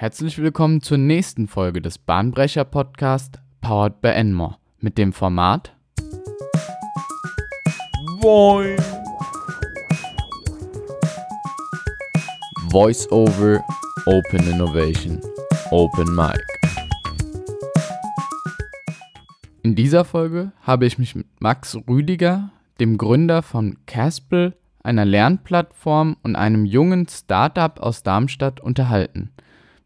Herzlich willkommen zur nächsten Folge des Bahnbrecher Podcast Powered by Enmore mit dem Format Boing. Voice Over Open Innovation Open Mic. In dieser Folge habe ich mich mit Max Rüdiger, dem Gründer von Caspel, einer Lernplattform und einem jungen Startup aus Darmstadt unterhalten.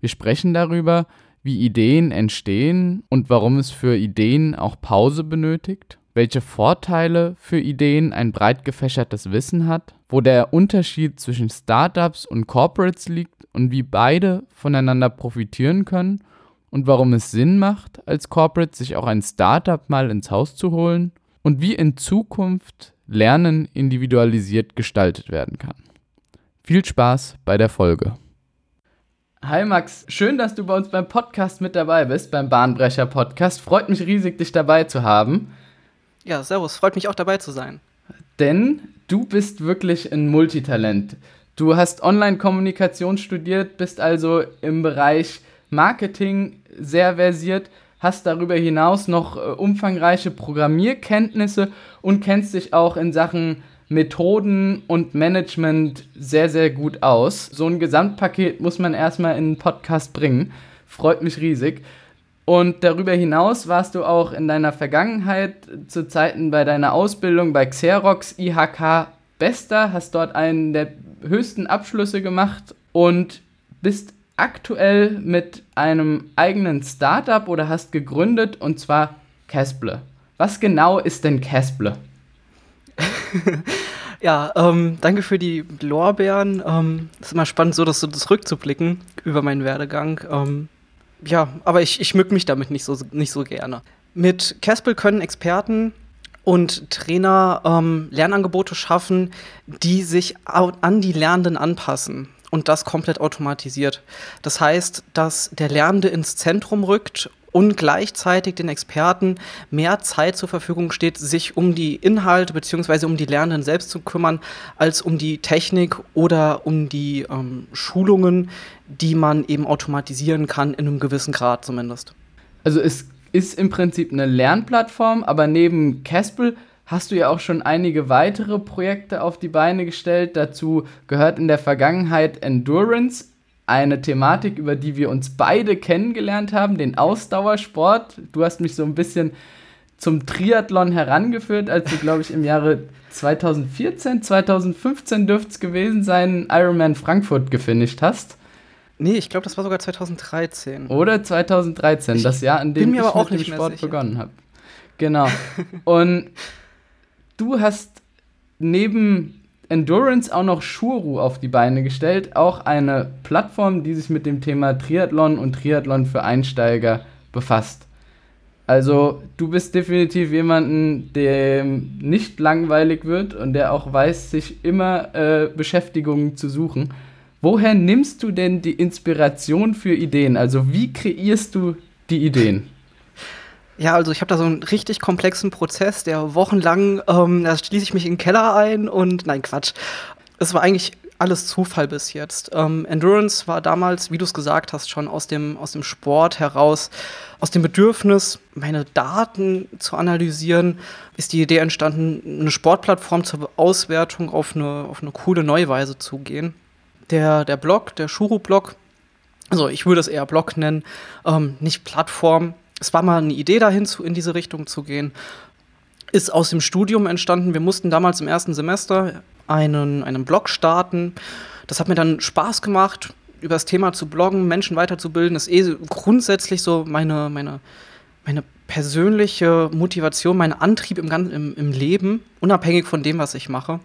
Wir sprechen darüber, wie Ideen entstehen und warum es für Ideen auch Pause benötigt, welche Vorteile für Ideen ein breit gefächertes Wissen hat, wo der Unterschied zwischen Startups und Corporates liegt und wie beide voneinander profitieren können und warum es Sinn macht, als Corporate sich auch ein Startup mal ins Haus zu holen und wie in Zukunft Lernen individualisiert gestaltet werden kann. Viel Spaß bei der Folge. Hi Max, schön, dass du bei uns beim Podcast mit dabei bist, beim Bahnbrecher Podcast. Freut mich riesig, dich dabei zu haben. Ja, servus, freut mich auch dabei zu sein. Denn du bist wirklich ein Multitalent. Du hast Online-Kommunikation studiert, bist also im Bereich Marketing sehr versiert, hast darüber hinaus noch äh, umfangreiche Programmierkenntnisse und kennst dich auch in Sachen Methoden und Management sehr, sehr gut aus. So ein Gesamtpaket muss man erstmal in einen Podcast bringen. Freut mich riesig. Und darüber hinaus warst du auch in deiner Vergangenheit zu Zeiten bei deiner Ausbildung bei Xerox IHK Bester, hast dort einen der höchsten Abschlüsse gemacht und bist aktuell mit einem eigenen Startup oder hast gegründet und zwar Casple. Was genau ist denn Casple? ja, ähm, danke für die Lorbeeren. Ähm, ist immer spannend, so das so zurückzublicken über meinen Werdegang. Ähm, ja, aber ich, ich mück mich damit nicht so, nicht so gerne. Mit Caspel können Experten und Trainer ähm, Lernangebote schaffen, die sich an die Lernenden anpassen und das komplett automatisiert. Das heißt, dass der Lernende ins Zentrum rückt und gleichzeitig den Experten mehr Zeit zur Verfügung steht, sich um die Inhalte bzw. um die Lernenden selbst zu kümmern, als um die Technik oder um die ähm, Schulungen, die man eben automatisieren kann, in einem gewissen Grad zumindest. Also es ist im Prinzip eine Lernplattform, aber neben Caspel hast du ja auch schon einige weitere Projekte auf die Beine gestellt. Dazu gehört in der Vergangenheit Endurance, eine Thematik, über die wir uns beide kennengelernt haben, den Ausdauersport. Du hast mich so ein bisschen zum Triathlon herangeführt, als du, glaube ich, im Jahre 2014, 2015 dürfte es gewesen sein, Ironman Frankfurt gefinisht hast. Nee, ich glaube, das war sogar 2013. Oder 2013, ich das Jahr, in dem ich mit dem Sport begonnen habe. Genau. Und du hast neben Endurance auch noch Shuru auf die Beine gestellt, auch eine Plattform, die sich mit dem Thema Triathlon und Triathlon für Einsteiger befasst. Also du bist definitiv jemanden, dem nicht langweilig wird und der auch weiß, sich immer äh, Beschäftigungen zu suchen. Woher nimmst du denn die Inspiration für Ideen? Also wie kreierst du die Ideen? Ja, also ich habe da so einen richtig komplexen Prozess, der wochenlang, ähm, da schließe ich mich in den Keller ein und nein, Quatsch. Es war eigentlich alles Zufall bis jetzt. Ähm, Endurance war damals, wie du es gesagt hast, schon aus dem, aus dem Sport heraus, aus dem Bedürfnis, meine Daten zu analysieren, ist die Idee entstanden, eine Sportplattform zur Auswertung auf eine, auf eine coole neue Weise zu gehen. Der, der Blog, der Shuru-Blog, also ich würde es eher Blog nennen, ähm, nicht Plattform, es war mal eine Idee dahin, zu, in diese Richtung zu gehen. Ist aus dem Studium entstanden. Wir mussten damals im ersten Semester einen, einen Blog starten. Das hat mir dann Spaß gemacht, über das Thema zu bloggen, Menschen weiterzubilden. Das ist eh grundsätzlich so meine, meine, meine persönliche Motivation, mein Antrieb im, im, im Leben, unabhängig von dem, was ich mache.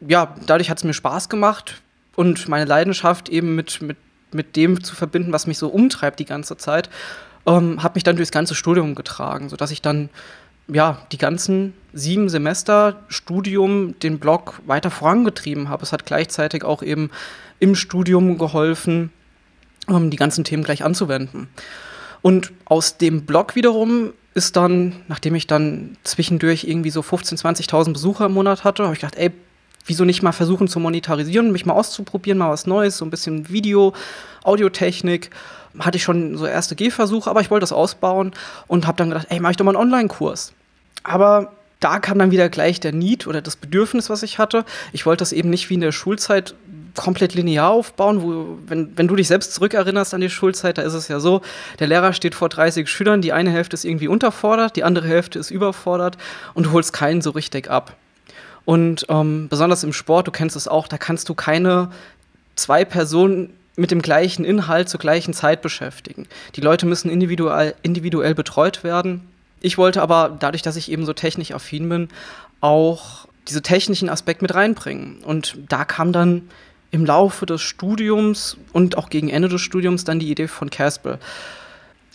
Ja, dadurch hat es mir Spaß gemacht und meine Leidenschaft eben mit, mit, mit dem zu verbinden, was mich so umtreibt die ganze Zeit ähm, habe mich dann durchs ganze Studium getragen, sodass ich dann ja die ganzen sieben Semester Studium den Blog weiter vorangetrieben habe. Es hat gleichzeitig auch eben im Studium geholfen, ähm, die ganzen Themen gleich anzuwenden. Und aus dem Blog wiederum ist dann, nachdem ich dann zwischendurch irgendwie so 15.000, 20.000 Besucher im Monat hatte, habe ich gedacht, ey, wieso nicht mal versuchen zu monetarisieren, mich mal auszuprobieren, mal was Neues, so ein bisschen Video, Audiotechnik. Hatte ich schon so erste Gehversuche, aber ich wollte das ausbauen und habe dann gedacht, ey, mach ich doch mal einen Online-Kurs. Aber da kam dann wieder gleich der Need oder das Bedürfnis, was ich hatte. Ich wollte das eben nicht wie in der Schulzeit komplett linear aufbauen, wo, wenn, wenn du dich selbst zurückerinnerst an die Schulzeit, da ist es ja so, der Lehrer steht vor 30 Schülern, die eine Hälfte ist irgendwie unterfordert, die andere Hälfte ist überfordert und du holst keinen so richtig ab. Und ähm, besonders im Sport, du kennst es auch, da kannst du keine zwei Personen mit dem gleichen Inhalt zur gleichen Zeit beschäftigen. Die Leute müssen individuell, individuell betreut werden. Ich wollte aber, dadurch, dass ich eben so technisch affin bin, auch diese technischen Aspekt mit reinbringen. Und da kam dann im Laufe des Studiums und auch gegen Ende des Studiums dann die Idee von Caspel.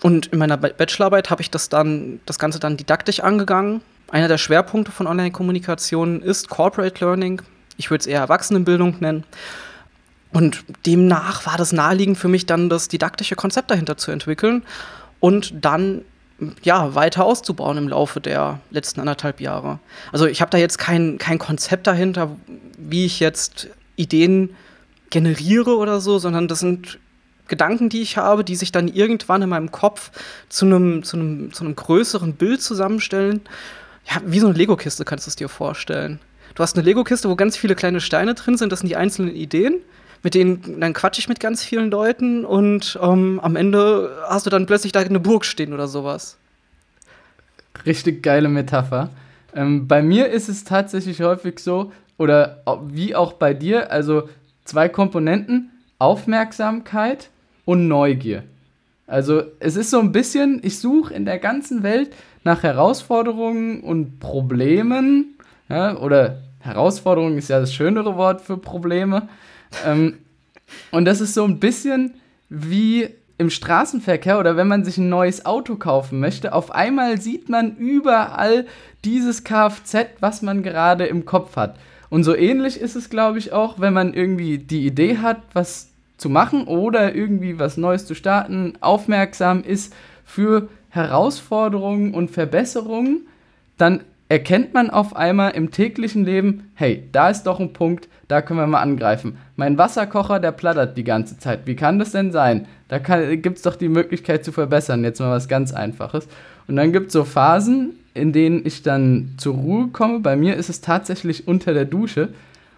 Und in meiner Bachelorarbeit habe ich das dann, das Ganze dann didaktisch angegangen. Einer der Schwerpunkte von Online-Kommunikation ist Corporate Learning. Ich würde es eher Erwachsenenbildung nennen. Und demnach war das naheliegend für mich dann, das didaktische Konzept dahinter zu entwickeln und dann ja, weiter auszubauen im Laufe der letzten anderthalb Jahre. Also ich habe da jetzt kein, kein Konzept dahinter, wie ich jetzt Ideen generiere oder so, sondern das sind Gedanken, die ich habe, die sich dann irgendwann in meinem Kopf zu einem, zu zu größeren Bild zusammenstellen. Ja, wie so eine Lego-Kiste kannst du es dir vorstellen. Du hast eine Lego-Kiste, wo ganz viele kleine Steine drin sind, das sind die einzelnen Ideen. Mit denen, dann quatsche ich mit ganz vielen Leuten und ähm, am Ende hast du dann plötzlich da eine Burg stehen oder sowas. Richtig geile Metapher. Ähm, bei mir ist es tatsächlich häufig so, oder wie auch bei dir, also zwei Komponenten, Aufmerksamkeit und Neugier. Also es ist so ein bisschen, ich suche in der ganzen Welt nach Herausforderungen und Problemen, ja, oder Herausforderung ist ja das schönere Wort für Probleme. Ähm, und das ist so ein bisschen wie im Straßenverkehr oder wenn man sich ein neues Auto kaufen möchte, auf einmal sieht man überall dieses Kfz, was man gerade im Kopf hat. Und so ähnlich ist es, glaube ich, auch, wenn man irgendwie die Idee hat, was zu machen oder irgendwie was Neues zu starten, aufmerksam ist für Herausforderungen und Verbesserungen, dann erkennt man auf einmal im täglichen Leben, hey, da ist doch ein Punkt, da können wir mal angreifen. Mein Wasserkocher, der plattert die ganze Zeit. Wie kann das denn sein? Da gibt es doch die Möglichkeit zu verbessern. Jetzt mal was ganz Einfaches. Und dann gibt es so Phasen, in denen ich dann zur Ruhe komme. Bei mir ist es tatsächlich unter der Dusche.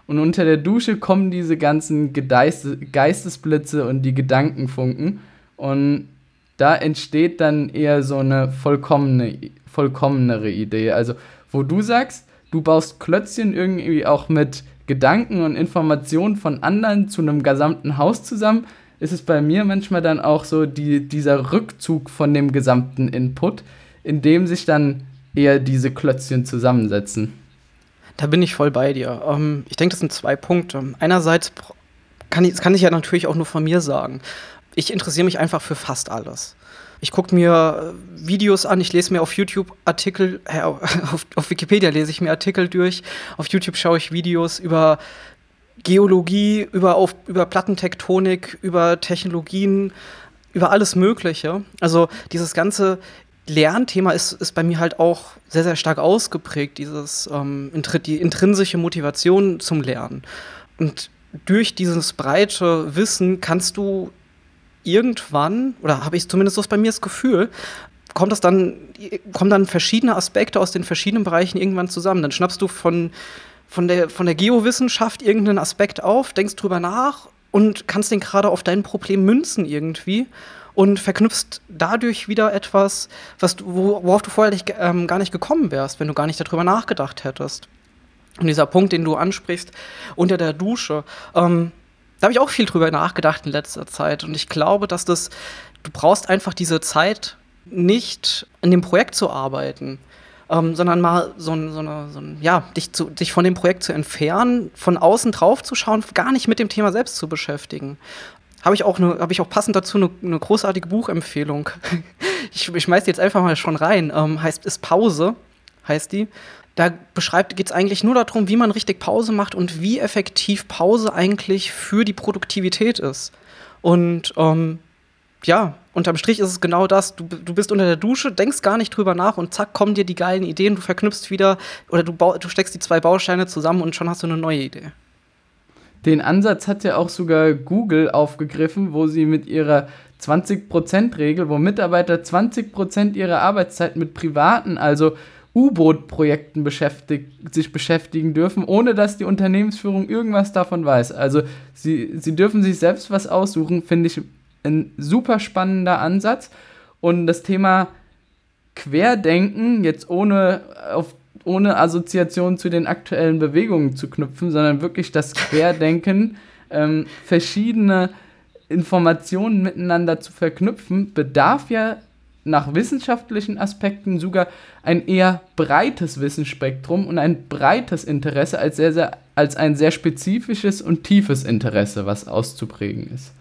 Und unter der Dusche kommen diese ganzen Gedeiste Geistesblitze und die Gedankenfunken. Und da entsteht dann eher so eine vollkommene, vollkommenere Idee. Also, wo du sagst, du baust Klötzchen irgendwie auch mit Gedanken und Informationen von anderen zu einem gesamten Haus zusammen, ist es bei mir manchmal dann auch so die, dieser Rückzug von dem gesamten Input, in dem sich dann eher diese Klötzchen zusammensetzen. Da bin ich voll bei dir. Ähm, ich denke, das sind zwei Punkte. Einerseits kann ich, das kann ich ja natürlich auch nur von mir sagen. Ich interessiere mich einfach für fast alles. Ich gucke mir äh, Videos an, ich lese mir auf YouTube Artikel, äh, auf, auf Wikipedia lese ich mir Artikel durch, auf YouTube schaue ich Videos über Geologie, über, auf, über Plattentektonik, über Technologien, über alles Mögliche. Also dieses ganze Lernthema ist, ist bei mir halt auch sehr, sehr stark ausgeprägt, dieses ähm, die intrinsische Motivation zum Lernen. Und durch dieses breite Wissen kannst du irgendwann, oder habe ich zumindest so bei mir das Gefühl, kommt das dann, kommen dann verschiedene Aspekte aus den verschiedenen Bereichen irgendwann zusammen. Dann schnappst du von, von, der, von der Geowissenschaft irgendeinen Aspekt auf, denkst drüber nach und kannst den gerade auf dein Problem münzen irgendwie und verknüpfst dadurch wieder etwas, was du, worauf du vorher nicht, ähm, gar nicht gekommen wärst, wenn du gar nicht darüber nachgedacht hättest. Und dieser Punkt, den du ansprichst, unter der Dusche, ähm, da habe ich auch viel drüber nachgedacht in letzter Zeit. Und ich glaube, dass das, du brauchst einfach diese Zeit, nicht in dem Projekt zu arbeiten, ähm, sondern mal so, ein, so, eine, so ein, ja, dich, zu, dich von dem Projekt zu entfernen, von außen drauf zu schauen, gar nicht mit dem Thema selbst zu beschäftigen habe ich auch habe ich auch passend dazu eine, eine großartige Buchempfehlung. ich, ich schmeiß die jetzt einfach mal schon rein. Ähm, heißt ist Pause, heißt die. Da beschreibt geht es eigentlich nur darum, wie man richtig Pause macht und wie effektiv Pause eigentlich für die Produktivität ist. Und ähm, ja, unterm Strich ist es genau das. Du, du bist unter der Dusche, denkst gar nicht drüber nach und zack, kommen dir die geilen Ideen, du verknüpfst wieder oder du, du steckst die zwei Bausteine zusammen und schon hast du eine neue Idee. Den Ansatz hat ja auch sogar Google aufgegriffen, wo sie mit ihrer 20%-Regel, wo Mitarbeiter 20% ihrer Arbeitszeit mit privaten, also U-Boot-Projekten sich beschäftigen dürfen, ohne dass die Unternehmensführung irgendwas davon weiß. Also sie, sie dürfen sich selbst was aussuchen, finde ich ein super spannender Ansatz. Und das Thema Querdenken, jetzt ohne, auf, ohne Assoziation zu den aktuellen Bewegungen zu knüpfen, sondern wirklich das Querdenken, ähm, verschiedene Informationen miteinander zu verknüpfen, bedarf ja nach wissenschaftlichen Aspekten sogar ein eher breites Wissensspektrum und ein breites Interesse als, sehr, sehr, als ein sehr spezifisches und tiefes Interesse, was auszuprägen ist.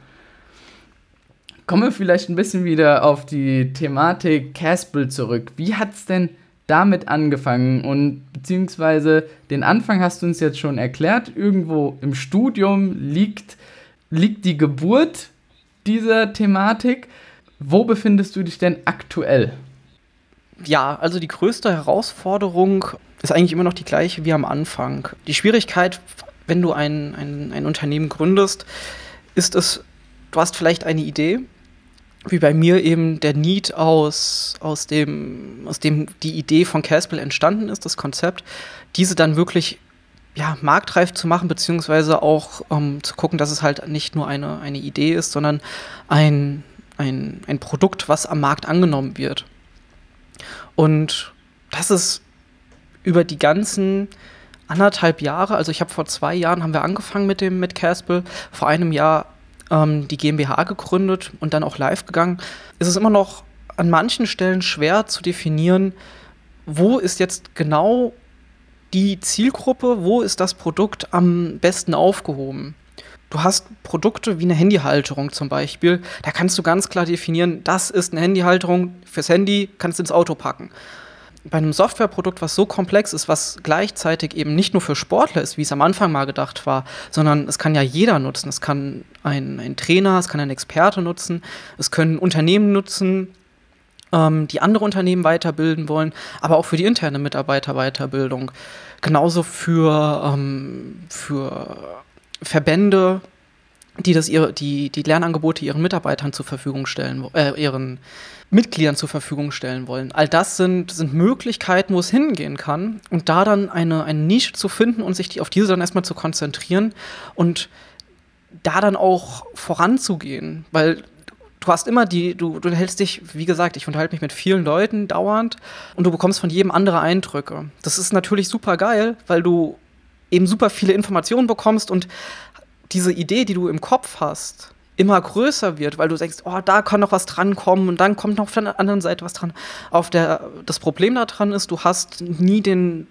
Kommen wir vielleicht ein bisschen wieder auf die Thematik Caspel zurück. Wie hat es denn damit angefangen? Und beziehungsweise den Anfang hast du uns jetzt schon erklärt. Irgendwo im Studium liegt, liegt die Geburt dieser Thematik. Wo befindest du dich denn aktuell? Ja, also die größte Herausforderung ist eigentlich immer noch die gleiche wie am Anfang. Die Schwierigkeit, wenn du ein, ein, ein Unternehmen gründest, ist es, du hast vielleicht eine Idee, wie bei mir eben der Need aus, aus, dem, aus dem die Idee von Caspel entstanden ist, das Konzept, diese dann wirklich ja, marktreif zu machen, beziehungsweise auch ähm, zu gucken, dass es halt nicht nur eine, eine Idee ist, sondern ein, ein, ein Produkt, was am Markt angenommen wird. Und das ist über die ganzen anderthalb Jahre, also ich habe vor zwei Jahren haben wir angefangen mit dem mit Caspel, vor einem Jahr ähm, die GmbH gegründet und dann auch live gegangen, ist es immer noch an manchen Stellen schwer zu definieren, wo ist jetzt genau die Zielgruppe, wo ist das Produkt am besten aufgehoben. Du hast Produkte wie eine Handyhalterung zum Beispiel, da kannst du ganz klar definieren, das ist eine Handyhalterung fürs Handy, kannst du ins Auto packen bei einem Softwareprodukt, was so komplex ist, was gleichzeitig eben nicht nur für Sportler ist, wie es am Anfang mal gedacht war, sondern es kann ja jeder nutzen. Es kann ein, ein Trainer, es kann ein Experte nutzen, es können Unternehmen nutzen, ähm, die andere Unternehmen weiterbilden wollen, aber auch für die interne Mitarbeiterweiterbildung. Genauso für, ähm, für Verbände, die das ihre, die, die Lernangebote ihren Mitarbeitern zur Verfügung stellen, äh, ihren Mitgliedern zur Verfügung stellen wollen. All das sind, sind Möglichkeiten, wo es hingehen kann und da dann eine, eine Nische zu finden und sich die, auf diese dann erstmal zu konzentrieren und da dann auch voranzugehen, weil du hast immer die, du, du hältst dich, wie gesagt, ich unterhalte mich mit vielen Leuten dauernd und du bekommst von jedem andere Eindrücke. Das ist natürlich super geil, weil du eben super viele Informationen bekommst und diese Idee, die du im Kopf hast, immer größer wird, weil du denkst, oh, da kann noch was drankommen und dann kommt noch von der anderen Seite was dran. Auf der, das Problem daran ist, du hast nie den,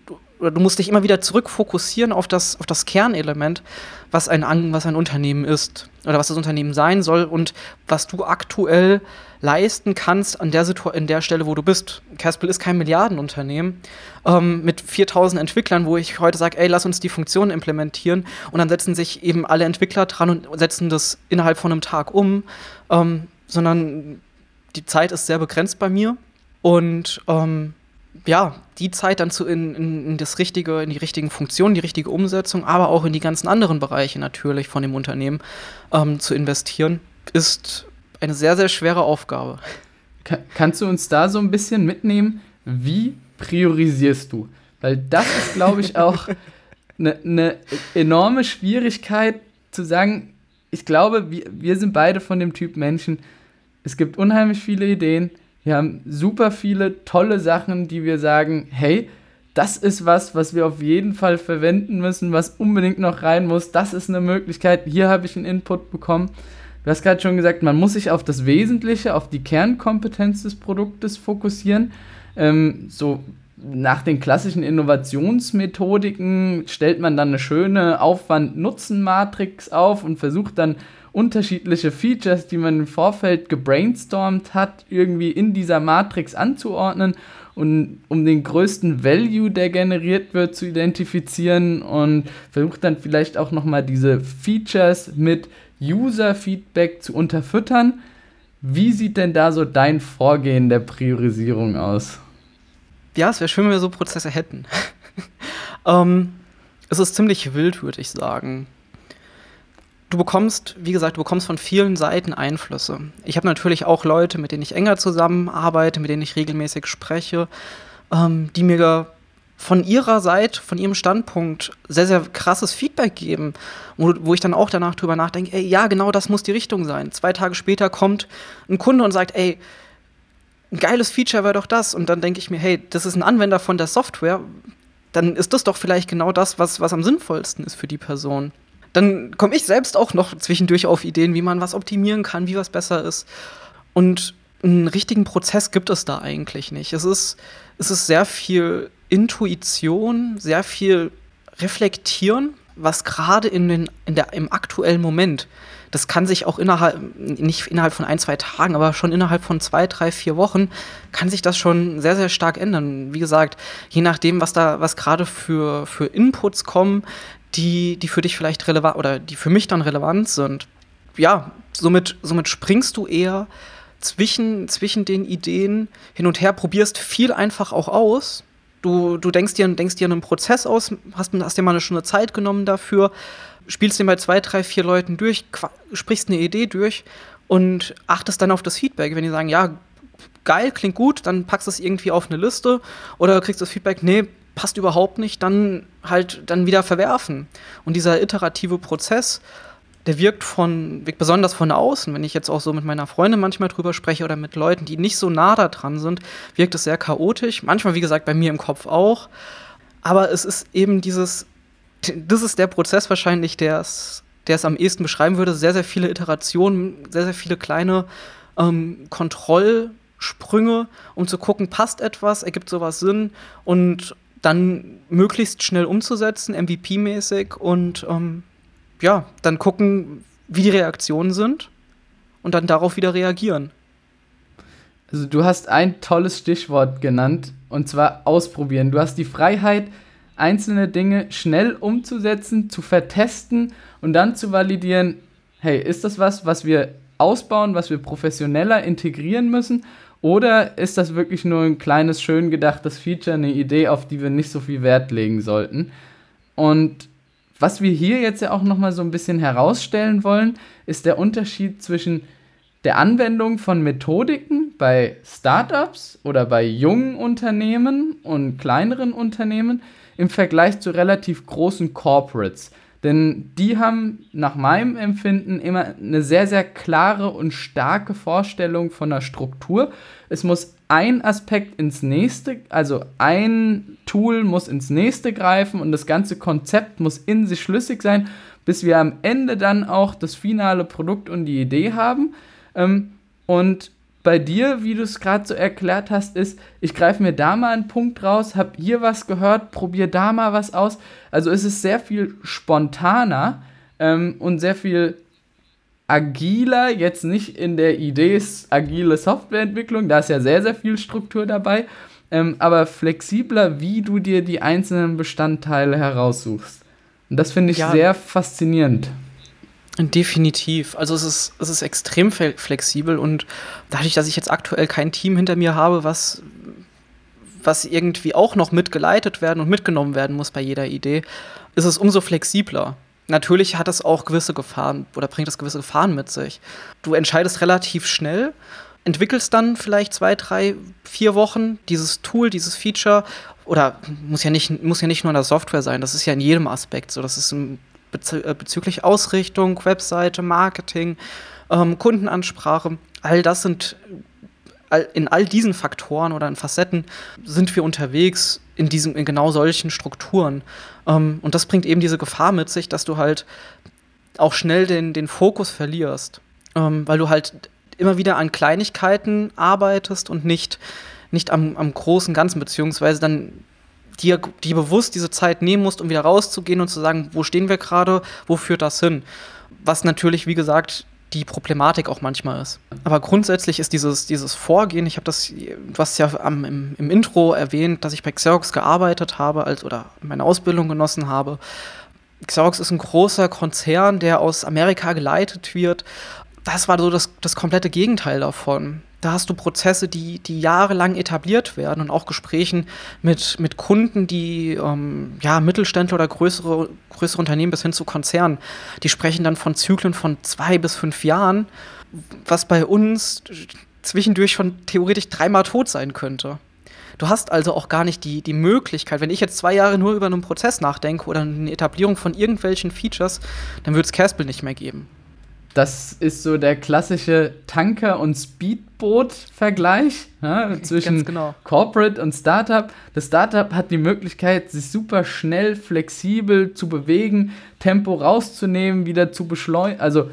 du musst dich immer wieder zurückfokussieren auf das, auf das Kernelement, was ein, was ein Unternehmen ist oder was das Unternehmen sein soll und was du aktuell leisten kannst an der, Situ in der Stelle, wo du bist. Caspel ist kein Milliardenunternehmen ähm, mit 4000 Entwicklern, wo ich heute sage, ey, lass uns die Funktion implementieren und dann setzen sich eben alle Entwickler dran und setzen das innerhalb von einem Tag um, ähm, sondern die Zeit ist sehr begrenzt bei mir und ähm, ja, die Zeit dann zu in, in, das richtige, in die richtigen Funktionen, die richtige Umsetzung, aber auch in die ganzen anderen Bereiche natürlich von dem Unternehmen ähm, zu investieren, ist eine sehr, sehr schwere Aufgabe. Kann, kannst du uns da so ein bisschen mitnehmen, wie priorisierst du? Weil das ist, glaube ich, auch eine ne enorme Schwierigkeit zu sagen, ich glaube, wir, wir sind beide von dem Typ Menschen, es gibt unheimlich viele Ideen, wir haben super viele tolle Sachen, die wir sagen, hey, das ist was, was wir auf jeden Fall verwenden müssen, was unbedingt noch rein muss. Das ist eine Möglichkeit. Hier habe ich einen Input bekommen. Du hast gerade schon gesagt, man muss sich auf das Wesentliche, auf die Kernkompetenz des Produktes fokussieren. Ähm, so nach den klassischen Innovationsmethodiken stellt man dann eine schöne Aufwand-Nutzen-Matrix auf und versucht dann unterschiedliche Features, die man im Vorfeld gebrainstormt hat, irgendwie in dieser Matrix anzuordnen und um den größten Value, der generiert wird, zu identifizieren und versucht dann vielleicht auch nochmal diese Features mit User-Feedback zu unterfüttern. Wie sieht denn da so dein Vorgehen der Priorisierung aus? Ja, es wäre schön, wenn wir so Prozesse hätten. ähm, es ist ziemlich wild, würde ich sagen. Du bekommst, wie gesagt, du bekommst von vielen Seiten Einflüsse. Ich habe natürlich auch Leute, mit denen ich enger zusammenarbeite, mit denen ich regelmäßig spreche, ähm, die mir von ihrer Seite, von ihrem Standpunkt sehr, sehr krasses Feedback geben, wo, wo ich dann auch danach drüber nachdenke, ey, ja, genau das muss die Richtung sein. Zwei Tage später kommt ein Kunde und sagt, ey, ein geiles Feature wäre doch das. Und dann denke ich mir, hey, das ist ein Anwender von der Software, dann ist das doch vielleicht genau das, was, was am sinnvollsten ist für die Person. Dann komme ich selbst auch noch zwischendurch auf Ideen, wie man was optimieren kann, wie was besser ist. Und einen richtigen Prozess gibt es da eigentlich nicht. Es ist, es ist sehr viel Intuition, sehr viel Reflektieren, was gerade in in im aktuellen Moment, das kann sich auch innerhalb, nicht innerhalb von ein, zwei Tagen, aber schon innerhalb von zwei, drei, vier Wochen, kann sich das schon sehr, sehr stark ändern. Wie gesagt, je nachdem, was da, was gerade für, für Inputs kommen, die, die für dich vielleicht relevant oder die für mich dann relevant sind. Ja, somit, somit springst du eher zwischen, zwischen den Ideen hin und her, probierst viel einfach auch aus. Du, du denkst, dir, denkst dir einen Prozess aus, hast, hast dir mal eine Stunde Zeit genommen dafür, spielst den bei zwei, drei, vier Leuten durch, sprichst eine Idee durch und achtest dann auf das Feedback. Wenn die sagen, ja, geil, klingt gut, dann packst du es irgendwie auf eine Liste oder kriegst das Feedback, nee, passt überhaupt nicht, dann halt dann wieder verwerfen. Und dieser iterative Prozess, der wirkt von, wirkt besonders von außen. Wenn ich jetzt auch so mit meiner Freundin manchmal drüber spreche oder mit Leuten, die nicht so nah da dran sind, wirkt es sehr chaotisch. Manchmal, wie gesagt, bei mir im Kopf auch. Aber es ist eben dieses, das ist der Prozess wahrscheinlich, der es, der es am ehesten beschreiben würde. Sehr, sehr viele Iterationen, sehr, sehr viele kleine ähm, Kontrollsprünge, um zu gucken, passt etwas, ergibt sowas Sinn und dann möglichst schnell umzusetzen, MVP-mäßig und ähm, ja, dann gucken, wie die Reaktionen sind und dann darauf wieder reagieren. Also du hast ein tolles Stichwort genannt und zwar ausprobieren. Du hast die Freiheit, einzelne Dinge schnell umzusetzen, zu vertesten und dann zu validieren, hey, ist das was, was wir ausbauen, was wir professioneller integrieren müssen oder ist das wirklich nur ein kleines, schön gedachtes Feature, eine Idee, auf die wir nicht so viel Wert legen sollten? Und was wir hier jetzt ja auch nochmal so ein bisschen herausstellen wollen, ist der Unterschied zwischen der Anwendung von Methodiken bei Startups oder bei jungen Unternehmen und kleineren Unternehmen im Vergleich zu relativ großen Corporates. Denn die haben nach meinem Empfinden immer eine sehr, sehr klare und starke Vorstellung von der Struktur. Es muss ein Aspekt ins nächste, also ein Tool muss ins nächste greifen und das ganze Konzept muss in sich schlüssig sein, bis wir am Ende dann auch das finale Produkt und die Idee haben. Ähm, und bei dir, wie du es gerade so erklärt hast, ist, ich greife mir da mal einen Punkt raus, habe hier was gehört, probiere da mal was aus. Also es ist sehr viel spontaner ähm, und sehr viel agiler, jetzt nicht in der Idee agile Softwareentwicklung, da ist ja sehr, sehr viel Struktur dabei, ähm, aber flexibler, wie du dir die einzelnen Bestandteile heraussuchst. Und das finde ich ja. sehr faszinierend. Definitiv. Also es ist, es ist extrem flexibel und dadurch, dass ich jetzt aktuell kein Team hinter mir habe, was, was irgendwie auch noch mitgeleitet werden und mitgenommen werden muss bei jeder Idee, ist es umso flexibler. Natürlich hat es auch gewisse Gefahren oder bringt es gewisse Gefahren mit sich. Du entscheidest relativ schnell, entwickelst dann vielleicht zwei, drei, vier Wochen dieses Tool, dieses Feature oder muss ja nicht, muss ja nicht nur in der Software sein, das ist ja in jedem Aspekt so. Das ist im äh, bezüglich Ausrichtung, Webseite, Marketing, ähm, Kundenansprache. All das sind in all diesen Faktoren oder in Facetten sind wir unterwegs in diesem in genau solchen Strukturen ähm, und das bringt eben diese Gefahr mit sich, dass du halt auch schnell den, den Fokus verlierst, ähm, weil du halt immer wieder an Kleinigkeiten arbeitest und nicht, nicht am, am großen Ganzen, beziehungsweise dann dir, dir bewusst diese Zeit nehmen musst, um wieder rauszugehen und zu sagen, wo stehen wir gerade, wo führt das hin? Was natürlich, wie gesagt, die Problematik auch manchmal ist. Aber grundsätzlich ist dieses, dieses Vorgehen, ich habe das, du hast ja am, im, im, Intro erwähnt, dass ich bei Xerox gearbeitet habe als, oder meine Ausbildung genossen habe. Xerox ist ein großer Konzern, der aus Amerika geleitet wird das war so das, das komplette Gegenteil davon. Da hast du Prozesse, die, die jahrelang etabliert werden und auch Gesprächen mit, mit Kunden, die ähm, ja, Mittelständler oder größere, größere Unternehmen bis hin zu Konzernen, die sprechen dann von Zyklen von zwei bis fünf Jahren, was bei uns zwischendurch schon theoretisch dreimal tot sein könnte. Du hast also auch gar nicht die, die Möglichkeit, wenn ich jetzt zwei Jahre nur über einen Prozess nachdenke oder eine Etablierung von irgendwelchen Features, dann wird es Caspel nicht mehr geben. Das ist so der klassische Tanker- und Speedboot-Vergleich ja, zwischen genau. Corporate und Startup. Das Startup hat die Möglichkeit, sich super schnell, flexibel zu bewegen, Tempo rauszunehmen, wieder zu beschleunigen, also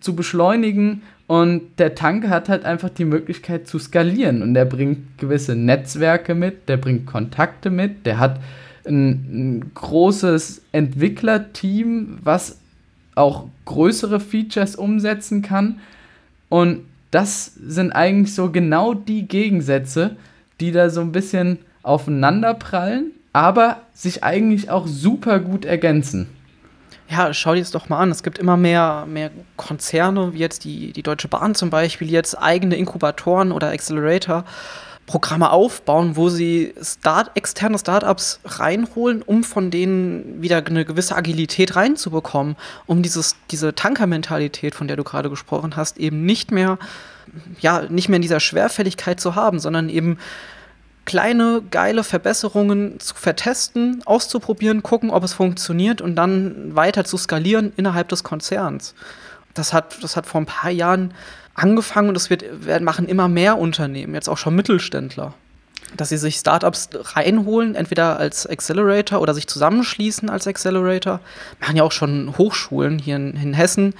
zu beschleunigen. Und der Tanker hat halt einfach die Möglichkeit zu skalieren. Und der bringt gewisse Netzwerke mit, der bringt Kontakte mit, der hat ein, ein großes Entwicklerteam, was auch größere Features umsetzen kann. Und das sind eigentlich so genau die Gegensätze, die da so ein bisschen aufeinanderprallen, aber sich eigentlich auch super gut ergänzen. Ja, schau dir das doch mal an. Es gibt immer mehr, mehr Konzerne, wie jetzt die, die Deutsche Bahn zum Beispiel, jetzt eigene Inkubatoren oder Accelerator Programme aufbauen, wo sie Start, externe Startups reinholen, um von denen wieder eine gewisse Agilität reinzubekommen, um dieses, diese Tankermentalität, von der du gerade gesprochen hast, eben nicht mehr, ja, nicht mehr in dieser Schwerfälligkeit zu haben, sondern eben kleine, geile Verbesserungen zu vertesten, auszuprobieren, gucken, ob es funktioniert und dann weiter zu skalieren innerhalb des Konzerns. Das hat, das hat vor ein paar Jahren angefangen und es wird, werden machen immer mehr Unternehmen, jetzt auch schon Mittelständler, dass sie sich Startups reinholen, entweder als Accelerator oder sich zusammenschließen als Accelerator. Machen ja auch schon Hochschulen hier in, in Hessen.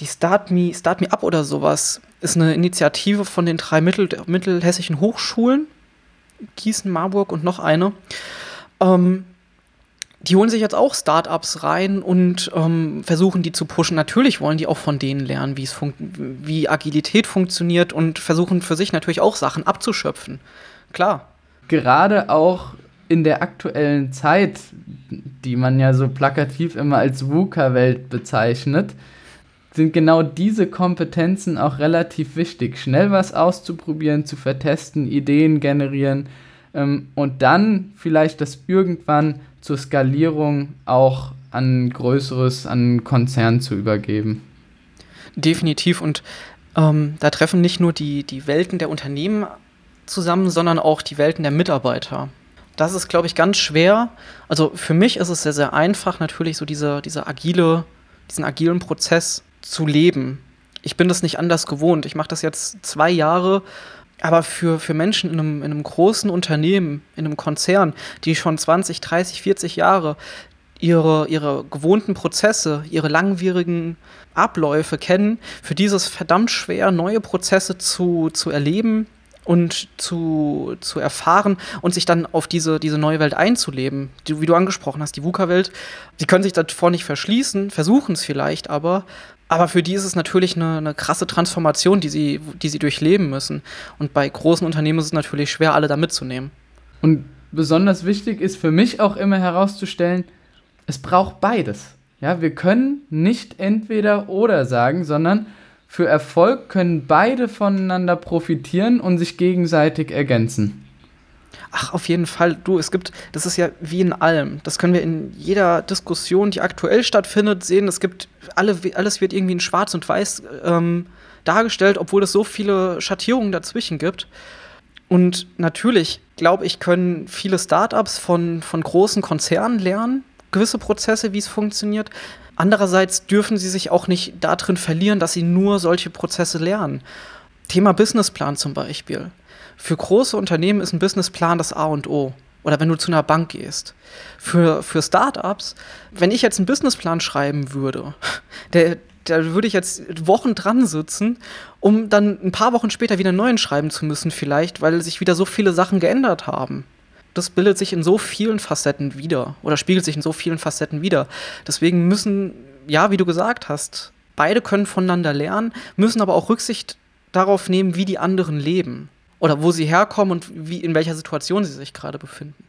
Die Start Me, Start Me Up oder sowas ist eine Initiative von den drei mittel, mittelhessischen Hochschulen, Gießen, Marburg und noch eine. Ähm, die holen sich jetzt auch Startups rein und ähm, versuchen die zu pushen. Natürlich wollen die auch von denen lernen, wie Agilität funktioniert und versuchen für sich natürlich auch Sachen abzuschöpfen. Klar. Gerade auch in der aktuellen Zeit, die man ja so plakativ immer als VUCA-Welt bezeichnet, sind genau diese Kompetenzen auch relativ wichtig. Schnell was auszuprobieren, zu vertesten, Ideen generieren ähm, und dann vielleicht das irgendwann zur Skalierung auch an größeres, an Konzern zu übergeben. Definitiv. Und ähm, da treffen nicht nur die, die Welten der Unternehmen zusammen, sondern auch die Welten der Mitarbeiter. Das ist, glaube ich, ganz schwer. Also für mich ist es sehr, sehr einfach, natürlich so diese, diese agile, diesen agilen Prozess zu leben. Ich bin das nicht anders gewohnt. Ich mache das jetzt zwei Jahre aber für, für Menschen in einem, in einem großen Unternehmen, in einem Konzern, die schon 20, 30, 40 Jahre ihre, ihre gewohnten Prozesse, ihre langwierigen Abläufe kennen, für dieses verdammt schwer, neue Prozesse zu, zu erleben und zu, zu erfahren und sich dann auf diese, diese neue Welt einzuleben. Die, wie du angesprochen hast, die VUCA-Welt, sie können sich davor nicht verschließen, versuchen es vielleicht, aber aber für die ist es natürlich eine, eine, krasse Transformation, die sie, die sie durchleben müssen. Und bei großen Unternehmen ist es natürlich schwer, alle da mitzunehmen. Und besonders wichtig ist für mich auch immer herauszustellen, es braucht beides. Ja, wir können nicht entweder oder sagen, sondern für Erfolg können beide voneinander profitieren und sich gegenseitig ergänzen. Ach, auf jeden Fall. Du, es gibt, das ist ja wie in allem. Das können wir in jeder Diskussion, die aktuell stattfindet, sehen. Es gibt, alle, alles wird irgendwie in Schwarz und Weiß ähm, dargestellt, obwohl es so viele Schattierungen dazwischen gibt. Und natürlich, glaube ich, können viele Startups von, von großen Konzernen lernen, gewisse Prozesse, wie es funktioniert. Andererseits dürfen sie sich auch nicht darin verlieren, dass sie nur solche Prozesse lernen. Thema Businessplan zum Beispiel. Für große Unternehmen ist ein Businessplan das A und O. Oder wenn du zu einer Bank gehst. Für, für Startups, wenn ich jetzt einen Businessplan schreiben würde, der, da würde ich jetzt Wochen dran sitzen, um dann ein paar Wochen später wieder einen neuen schreiben zu müssen, vielleicht, weil sich wieder so viele Sachen geändert haben. Das bildet sich in so vielen Facetten wieder oder spiegelt sich in so vielen Facetten wieder. Deswegen müssen, ja, wie du gesagt hast, beide können voneinander lernen, müssen aber auch Rücksicht darauf nehmen, wie die anderen leben oder wo sie herkommen und wie, in welcher Situation sie sich gerade befinden.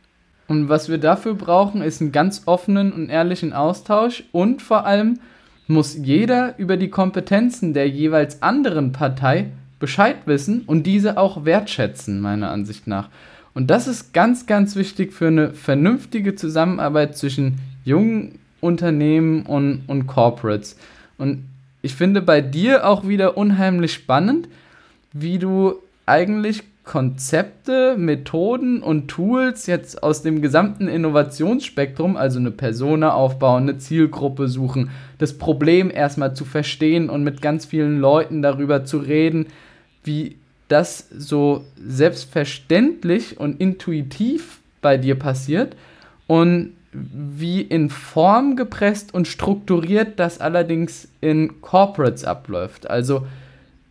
Und was wir dafür brauchen, ist einen ganz offenen und ehrlichen Austausch und vor allem muss jeder über die Kompetenzen der jeweils anderen Partei Bescheid wissen und diese auch wertschätzen, meiner Ansicht nach. Und das ist ganz, ganz wichtig für eine vernünftige Zusammenarbeit zwischen jungen Unternehmen und, und Corporates. Und ich finde bei dir auch wieder unheimlich spannend, wie du eigentlich Konzepte, Methoden und Tools jetzt aus dem gesamten Innovationsspektrum, also eine Persona aufbauen, eine Zielgruppe suchen, das Problem erstmal zu verstehen und mit ganz vielen Leuten darüber zu reden, wie das so selbstverständlich und intuitiv bei dir passiert und wie in Form gepresst und strukturiert das allerdings in Corporates abläuft. Also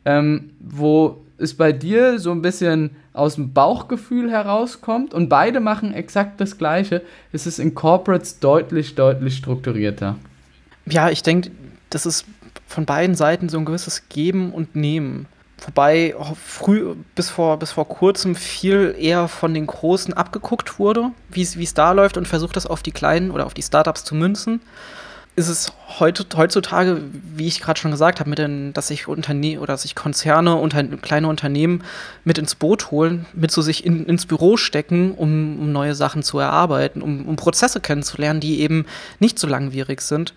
ähm, wo es bei dir so ein bisschen aus dem Bauchgefühl herauskommt und beide machen exakt das Gleiche, ist es in Corporates deutlich, deutlich strukturierter. Ja, ich denke, das ist von beiden Seiten so ein gewisses Geben und Nehmen. Wobei früh bis vor, bis vor kurzem viel eher von den Großen abgeguckt wurde, wie es da läuft und versucht das auf die Kleinen oder auf die Startups zu münzen ist es heutzutage, wie ich gerade schon gesagt habe, dass sich Unternehmen oder sich Konzerne, unter, kleine Unternehmen mit ins Boot holen, mit so sich in, ins Büro stecken, um, um neue Sachen zu erarbeiten, um, um Prozesse kennenzulernen, die eben nicht so langwierig sind.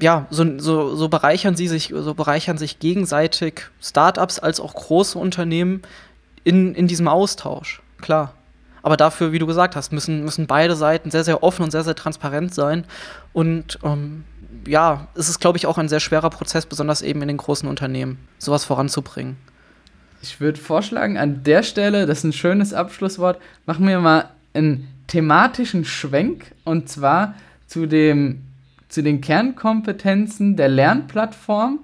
Ja, so, so, so bereichern sie sich, so bereichern sich gegenseitig Startups als auch große Unternehmen in, in diesem Austausch. Klar. Aber dafür, wie du gesagt hast, müssen, müssen beide Seiten sehr, sehr offen und sehr, sehr transparent sein. Und ähm, ja, es ist, glaube ich, auch ein sehr schwerer Prozess, besonders eben in den großen Unternehmen, sowas voranzubringen. Ich würde vorschlagen, an der Stelle, das ist ein schönes Abschlusswort, machen wir mal einen thematischen Schwenk und zwar zu, dem, zu den Kernkompetenzen der Lernplattform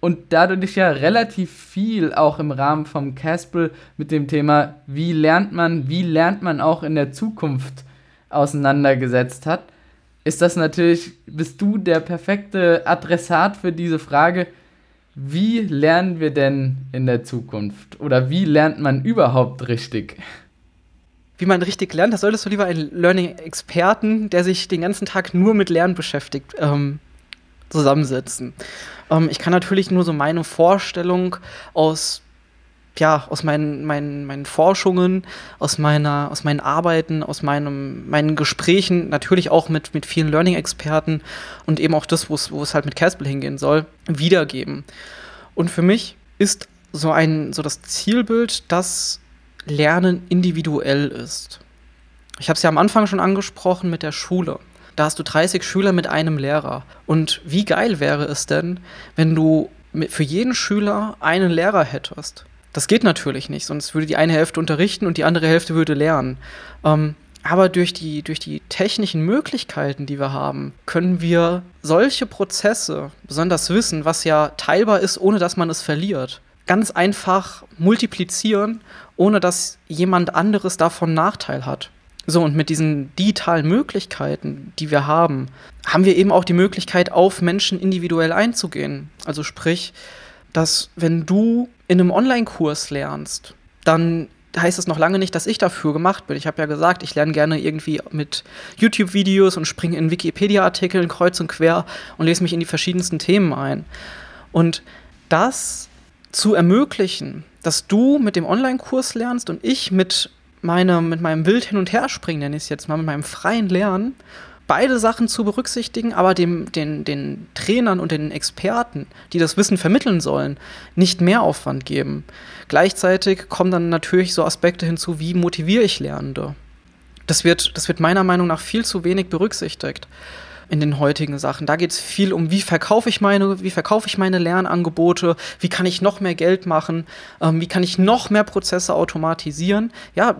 und da du dich ja relativ viel auch im Rahmen vom Caspel mit dem Thema, wie lernt man, wie lernt man auch in der Zukunft auseinandergesetzt hat, ist das natürlich, bist du der perfekte Adressat für diese Frage, wie lernen wir denn in der Zukunft? Oder wie lernt man überhaupt richtig? Wie man richtig lernt, da solltest du lieber einen Learning-Experten, der sich den ganzen Tag nur mit Lernen beschäftigt, ähm, zusammensetzen. Ähm, ich kann natürlich nur so meine Vorstellung aus ja, aus meinen, meinen, meinen Forschungen, aus, meiner, aus meinen Arbeiten, aus meinem, meinen Gesprächen, natürlich auch mit, mit vielen Learning-Experten und eben auch das, wo es halt mit Caspel hingehen soll, wiedergeben. Und für mich ist so ein so das Zielbild, dass Lernen individuell ist. Ich habe es ja am Anfang schon angesprochen mit der Schule da hast du 30 Schüler mit einem Lehrer. Und wie geil wäre es denn, wenn du für jeden Schüler einen Lehrer hättest? Das geht natürlich nicht, sonst würde die eine Hälfte unterrichten und die andere Hälfte würde lernen. Ähm, aber durch die, durch die technischen Möglichkeiten, die wir haben, können wir solche Prozesse, besonders Wissen, was ja teilbar ist, ohne dass man es verliert, ganz einfach multiplizieren, ohne dass jemand anderes davon Nachteil hat. So, und mit diesen digitalen Möglichkeiten, die wir haben, haben wir eben auch die Möglichkeit, auf Menschen individuell einzugehen. Also sprich, dass wenn du in einem Online-Kurs lernst, dann heißt es noch lange nicht, dass ich dafür gemacht bin. Ich habe ja gesagt, ich lerne gerne irgendwie mit YouTube-Videos und springe in Wikipedia-Artikeln kreuz und quer und lese mich in die verschiedensten Themen ein. Und das zu ermöglichen, dass du mit dem Online-Kurs lernst und ich mit meine, mit meinem Wild hin und her springen, nenne ich es jetzt mal, mit meinem freien Lernen, beide Sachen zu berücksichtigen, aber dem, den, den Trainern und den Experten, die das Wissen vermitteln sollen, nicht mehr Aufwand geben. Gleichzeitig kommen dann natürlich so Aspekte hinzu, wie motiviere ich Lernende. Das wird, das wird meiner Meinung nach viel zu wenig berücksichtigt in den heutigen Sachen. Da geht es viel um, wie verkaufe ich meine, wie verkaufe ich meine Lernangebote, wie kann ich noch mehr Geld machen, ähm, wie kann ich noch mehr Prozesse automatisieren. Ja,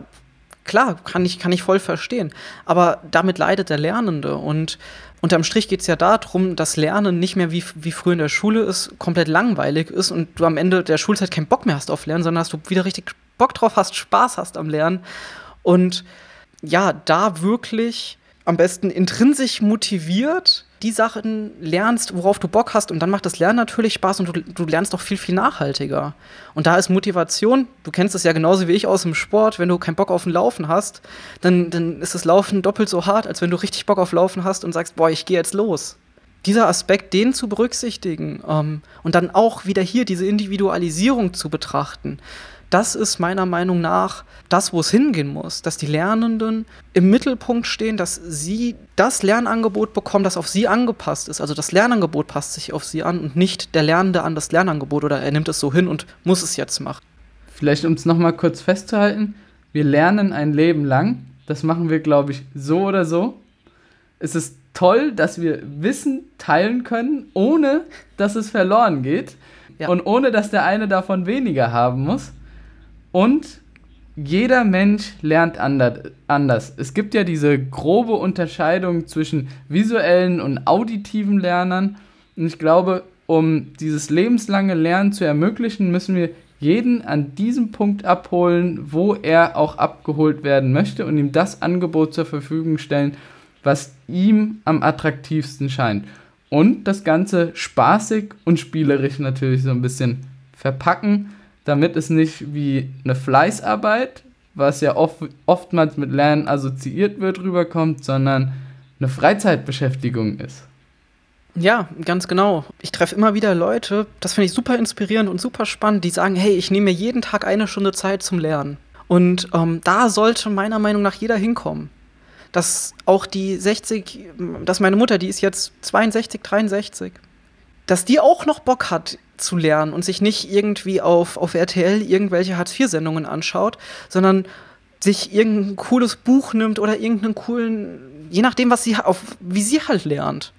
klar, kann ich, kann ich voll verstehen. Aber damit leidet der Lernende. Und unterm Strich geht es ja darum, dass Lernen nicht mehr wie, wie früher in der Schule ist, komplett langweilig ist und du am Ende der Schulzeit keinen Bock mehr hast auf Lernen, sondern dass du wieder richtig Bock drauf hast, Spaß hast am Lernen. Und ja, da wirklich am besten intrinsisch motiviert die Sachen lernst, worauf du Bock hast und dann macht das Lernen natürlich Spaß und du, du lernst auch viel, viel nachhaltiger. Und da ist Motivation, du kennst es ja genauso wie ich aus dem Sport, wenn du keinen Bock auf ein Laufen hast, dann, dann ist das Laufen doppelt so hart, als wenn du richtig Bock auf Laufen hast und sagst, boah, ich gehe jetzt los. dieser Aspekt, den zu berücksichtigen ähm, und dann auch wieder hier diese Individualisierung zu betrachten, das ist meiner Meinung nach das, wo es hingehen muss, dass die Lernenden im Mittelpunkt stehen, dass sie das Lernangebot bekommen, das auf sie angepasst ist. Also das Lernangebot passt sich auf sie an und nicht der Lernende an das Lernangebot oder er nimmt es so hin und muss es jetzt machen. Vielleicht um es nochmal kurz festzuhalten, wir lernen ein Leben lang. Das machen wir, glaube ich, so oder so. Es ist toll, dass wir Wissen teilen können, ohne dass es verloren geht ja. und ohne dass der eine davon weniger haben muss. Und jeder Mensch lernt anders. Es gibt ja diese grobe Unterscheidung zwischen visuellen und auditiven Lernern. Und ich glaube, um dieses lebenslange Lernen zu ermöglichen, müssen wir jeden an diesem Punkt abholen, wo er auch abgeholt werden möchte und ihm das Angebot zur Verfügung stellen, was ihm am attraktivsten scheint. Und das Ganze spaßig und spielerisch natürlich so ein bisschen verpacken, damit es nicht wie eine Fleißarbeit, was ja oft, oftmals mit Lernen assoziiert wird, rüberkommt, sondern eine Freizeitbeschäftigung ist. Ja, ganz genau. Ich treffe immer wieder Leute, das finde ich super inspirierend und super spannend, die sagen, hey, ich nehme mir jeden Tag eine Stunde Zeit zum Lernen. Und ähm, da sollte meiner Meinung nach jeder hinkommen. Dass auch die 60, dass meine Mutter, die ist jetzt 62, 63, dass die auch noch Bock hat zu lernen und sich nicht irgendwie auf, auf RTL irgendwelche Hartz-IV-Sendungen anschaut, sondern sich irgendein cooles Buch nimmt oder irgendeinen coolen, je nachdem, was sie auf, wie sie halt lernt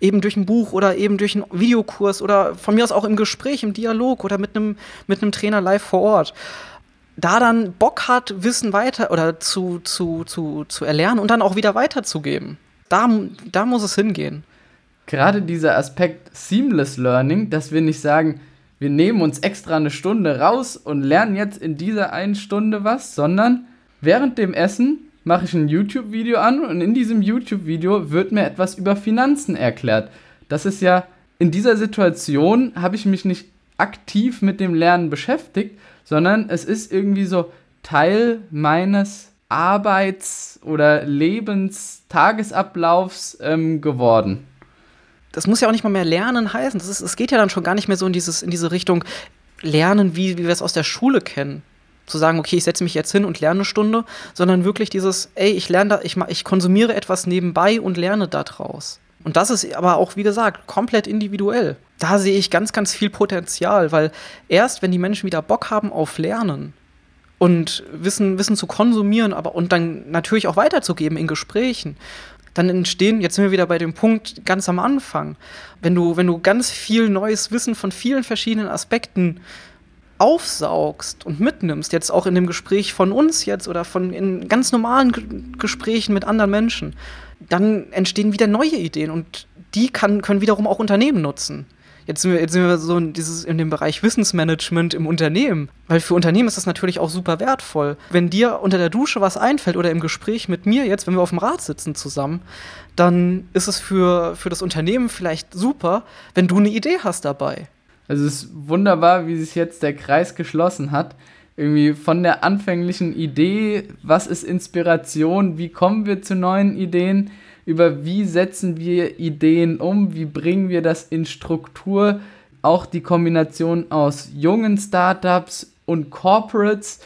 eben durch ein Buch oder eben durch einen Videokurs oder von mir aus auch im Gespräch, im Dialog oder mit einem mit einem Trainer live vor Ort. Da dann Bock hat, Wissen weiter oder zu, zu, zu, zu erlernen und dann auch wieder weiterzugeben. Da, da muss es hingehen. Gerade dieser Aspekt Seamless Learning, dass wir nicht sagen, wir nehmen uns extra eine Stunde raus und lernen jetzt in dieser einen Stunde was, sondern während dem Essen mache ich ein YouTube-Video an und in diesem YouTube-Video wird mir etwas über Finanzen erklärt. Das ist ja, in dieser Situation habe ich mich nicht aktiv mit dem Lernen beschäftigt, sondern es ist irgendwie so Teil meines Arbeits- oder Lebenstagesablaufs ähm, geworden. Das muss ja auch nicht mal mehr Lernen heißen. Es geht ja dann schon gar nicht mehr so in, dieses, in diese Richtung Lernen, wie, wie wir es aus der Schule kennen zu sagen, okay, ich setze mich jetzt hin und lerne eine Stunde, sondern wirklich dieses, ey, ich lerne da, ich, ich konsumiere etwas nebenbei und lerne daraus. Und das ist aber auch, wie gesagt, komplett individuell. Da sehe ich ganz, ganz viel Potenzial, weil erst, wenn die Menschen wieder Bock haben auf Lernen und Wissen, Wissen zu konsumieren, aber und dann natürlich auch weiterzugeben in Gesprächen, dann entstehen, jetzt sind wir wieder bei dem Punkt ganz am Anfang, wenn du, wenn du ganz viel neues Wissen von vielen verschiedenen Aspekten aufsaugst und mitnimmst, jetzt auch in dem Gespräch von uns jetzt oder von in ganz normalen G Gesprächen mit anderen Menschen, dann entstehen wieder neue Ideen und die kann, können wiederum auch Unternehmen nutzen. Jetzt sind wir, jetzt sind wir so in, dieses, in dem Bereich Wissensmanagement im Unternehmen. Weil für Unternehmen ist das natürlich auch super wertvoll. Wenn dir unter der Dusche was einfällt oder im Gespräch mit mir jetzt, wenn wir auf dem Rad sitzen zusammen, dann ist es für, für das Unternehmen vielleicht super, wenn du eine Idee hast dabei. Also es ist wunderbar, wie sich jetzt der Kreis geschlossen hat. Irgendwie von der anfänglichen Idee, was ist Inspiration, wie kommen wir zu neuen Ideen, über wie setzen wir Ideen um, wie bringen wir das in Struktur, auch die Kombination aus jungen Startups und Corporates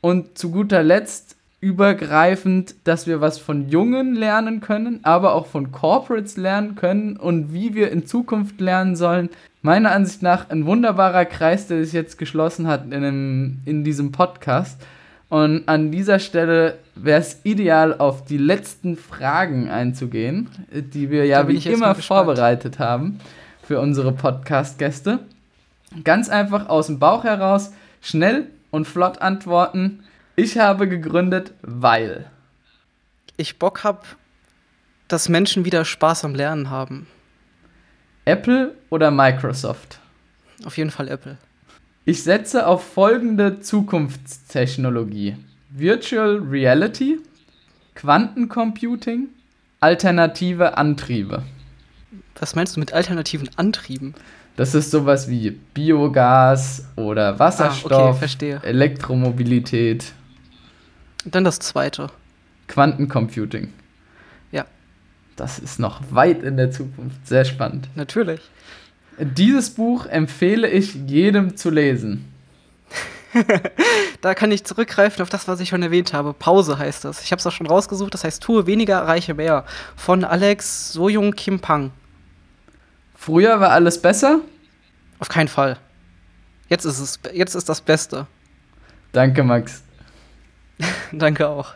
und zu guter Letzt übergreifend, dass wir was von Jungen lernen können, aber auch von Corporates lernen können und wie wir in Zukunft lernen sollen, meiner Ansicht nach ein wunderbarer Kreis, der sich jetzt geschlossen hat in, einem, in diesem Podcast. Und an dieser Stelle wäre es ideal, auf die letzten Fragen einzugehen, die wir ja wie immer vorbereitet haben für unsere Podcast-Gäste. Ganz einfach aus dem Bauch heraus, schnell und flott antworten. Ich habe gegründet, weil. Ich Bock habe, dass Menschen wieder Spaß am Lernen haben. Apple oder Microsoft? Auf jeden Fall Apple. Ich setze auf folgende Zukunftstechnologie: Virtual Reality, Quantencomputing, alternative Antriebe. Was meinst du mit alternativen Antrieben? Das ist sowas wie Biogas oder Wasserstoff, ah, okay, Elektromobilität. Dann das zweite. Quantencomputing. Ja. das ist noch weit in der Zukunft. Sehr spannend. Natürlich. Dieses Buch empfehle ich jedem zu lesen. da kann ich zurückgreifen auf das, was ich schon erwähnt habe. Pause heißt das. Ich habe es auch schon rausgesucht. Das heißt Tue weniger, reiche mehr. Von Alex Soyoung Kim Pang. Früher war alles besser? Auf keinen Fall. Jetzt ist es, jetzt ist das Beste. Danke, Max. Danke auch.